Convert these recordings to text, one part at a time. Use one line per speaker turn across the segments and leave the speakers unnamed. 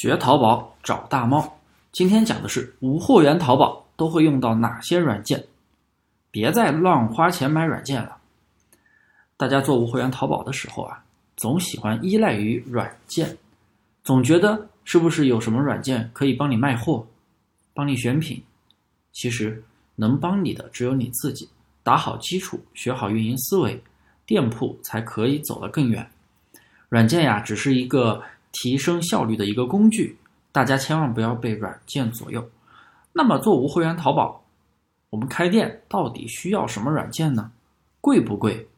学淘宝找大猫，今天讲的是无货源淘宝都会用到哪些软件？别再乱花钱买软件了。大家做无货源淘宝的时候啊，总喜欢依赖于软件，总觉得是不是有什么软件可以帮你卖货、帮你选品？其实能帮你的只有你自己。打好基础，学好运营思维，店铺才可以走得更远。软件呀，只是一个。提升效率的一个工具，大家千万不要被软件左右。那么做无会员淘宝，我们开店到底需要什么软件呢？贵不贵？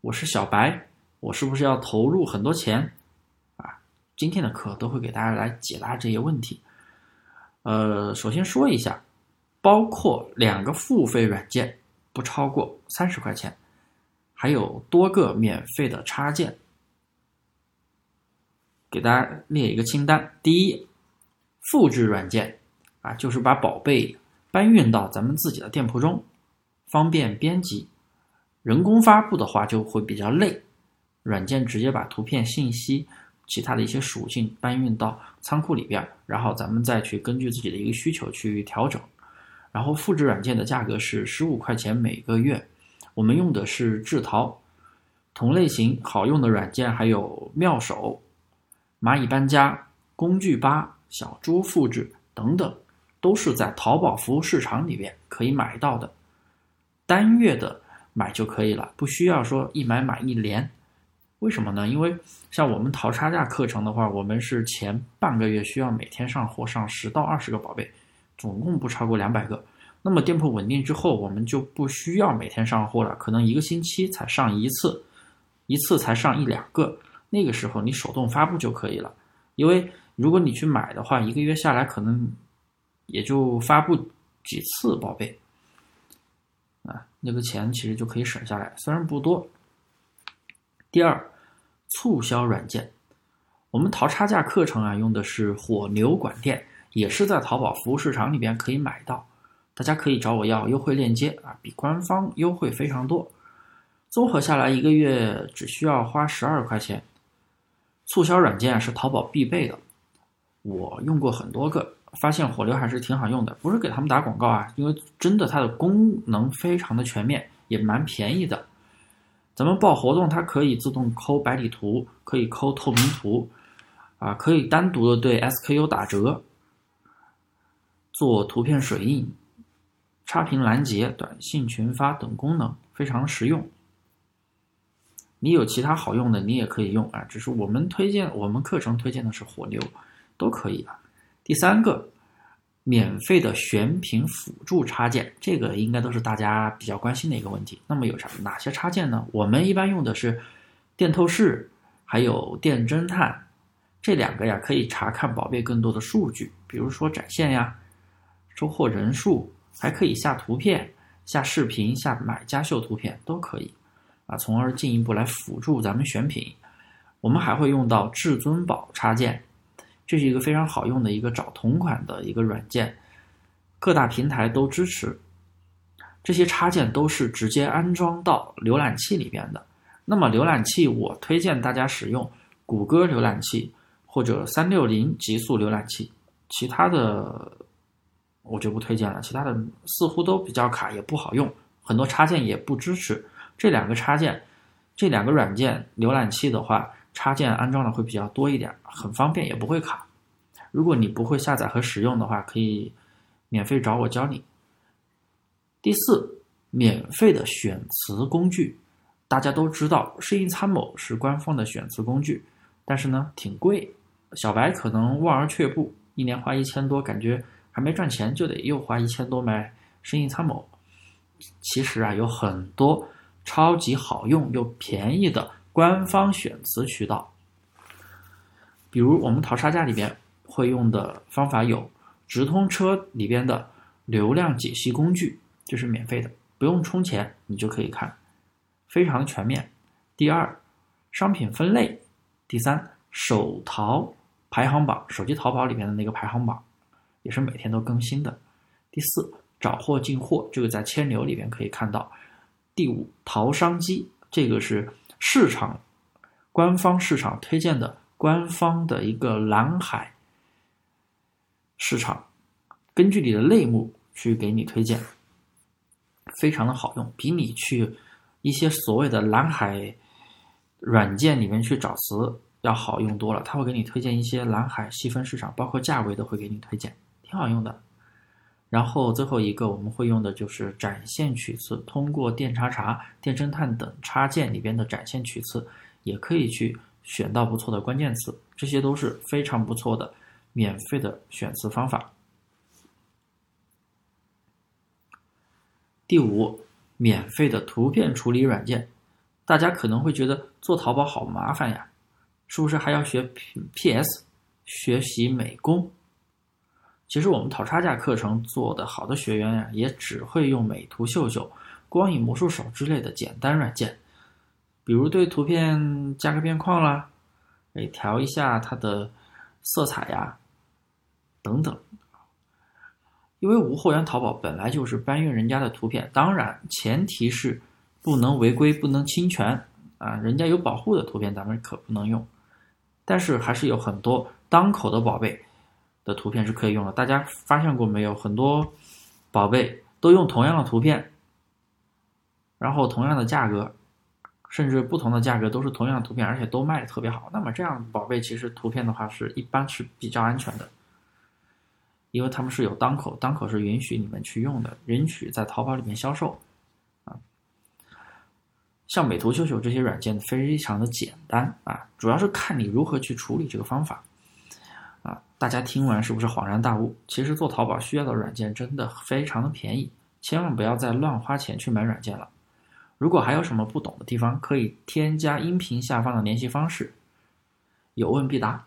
我是小白，我是不是要投入很多钱？啊，今天的课都会给大家来解答这些问题。呃，首先说一下，包括两个付费软件不超过三十块钱，还有多个免费的插件。给大家列一个清单：第一，复制软件啊，就是把宝贝搬运到咱们自己的店铺中，方便编辑。人工发布的话就会比较累，软件直接把图片、信息、其他的一些属性搬运到仓库里边，然后咱们再去根据自己的一个需求去调整。然后复制软件的价格是十五块钱每个月，我们用的是智淘。同类型好用的软件还有妙手。蚂蚁搬家、工具吧、小猪复制等等，都是在淘宝服务市场里边可以买到的。单月的买就可以了，不需要说一买买一年。为什么呢？因为像我们淘差价课程的话，我们是前半个月需要每天上货上十到二十个宝贝，总共不超过两百个。那么店铺稳定之后，我们就不需要每天上货了，可能一个星期才上一次，一次才上一两个。那个时候你手动发布就可以了，因为如果你去买的话，一个月下来可能也就发布几次宝贝，啊，那个钱其实就可以省下来，虽然不多。第二，促销软件，我们淘差价课程啊用的是火牛管店，也是在淘宝服务市场里边可以买到，大家可以找我要优惠链接啊，比官方优惠非常多，综合下来一个月只需要花十二块钱。促销软件是淘宝必备的，我用过很多个，发现火流还是挺好用的。不是给他们打广告啊，因为真的它的功能非常的全面，也蛮便宜的。咱们报活动，它可以自动抠白底图，可以抠透明图，啊，可以单独的对 SKU 打折，做图片水印、差评拦截、短信群发等功能，非常实用。你有其他好用的，你也可以用啊。只是我们推荐，我们课程推荐的是火牛，都可以啊。第三个，免费的选品辅助插件，这个应该都是大家比较关心的一个问题。那么有啥哪些插件呢？我们一般用的是电透视，还有电侦探这两个呀，可以查看宝贝更多的数据，比如说展现呀、收货人数，还可以下图片、下视频、下买家秀图片都可以。啊，从而进一步来辅助咱们选品。我们还会用到至尊宝插件，这是一个非常好用的一个找同款的一个软件，各大平台都支持。这些插件都是直接安装到浏览器里边的。那么浏览器，我推荐大家使用谷歌浏览器或者三六零极速浏览器，其他的我就不推荐了。其他的似乎都比较卡，也不好用，很多插件也不支持。这两个插件，这两个软件浏览器的话，插件安装的会比较多一点，很方便，也不会卡。如果你不会下载和使用的话，可以免费找我教你。第四，免费的选词工具，大家都知道，适应参谋是官方的选词工具，但是呢，挺贵，小白可能望而却步，一年花一千多，感觉还没赚钱，就得又花一千多买适应参谋。其实啊，有很多。超级好用又便宜的官方选词渠道，比如我们淘差价里边会用的方法有直通车里边的流量解析工具，这是免费的，不用充钱你就可以看，非常全面。第二，商品分类；第三，手淘排行榜，手机淘宝里面的那个排行榜也是每天都更新的。第四，找货进货，这个在千牛里边可以看到。第五，淘商机，这个是市场官方市场推荐的官方的一个蓝海市场，根据你的类目去给你推荐，非常的好用，比你去一些所谓的蓝海软件里面去找词要好用多了。他会给你推荐一些蓝海细分市场，包括价位都会给你推荐，挺好用的。然后最后一个我们会用的就是展现取次，通过电查查、电侦探等插件里边的展现取次，也可以去。选到不错的关键词，这些都是非常不错的免费的选词方法。第五，免费的图片处理软件，大家可能会觉得做淘宝好麻烦呀，是不是还要学 PS 学习美工？其实我们淘差价课程做的好的学员呀，也只会用美图秀秀、光影魔术手之类的简单软件。比如对图片加个边框啦，哎，调一下它的色彩呀，等等。因为无货源淘宝本来就是搬运人家的图片，当然前提是不能违规、不能侵权啊，人家有保护的图片咱们可不能用。但是还是有很多当口的宝贝的图片是可以用的。大家发现过没有？很多宝贝都用同样的图片，然后同样的价格。甚至不同的价格都是同样的图片，而且都卖的特别好。那么这样宝贝其实图片的话是一般是比较安全的，因为他们是有档口，档口是允许你们去用的，允许在淘宝里面销售啊。像美图秀秀这些软件非常的简单啊，主要是看你如何去处理这个方法。大家听完是不是恍然大悟？其实做淘宝需要的软件真的非常的便宜，千万不要再乱花钱去买软件了。如果还有什么不懂的地方，可以添加音频下方的联系方式，有问必答。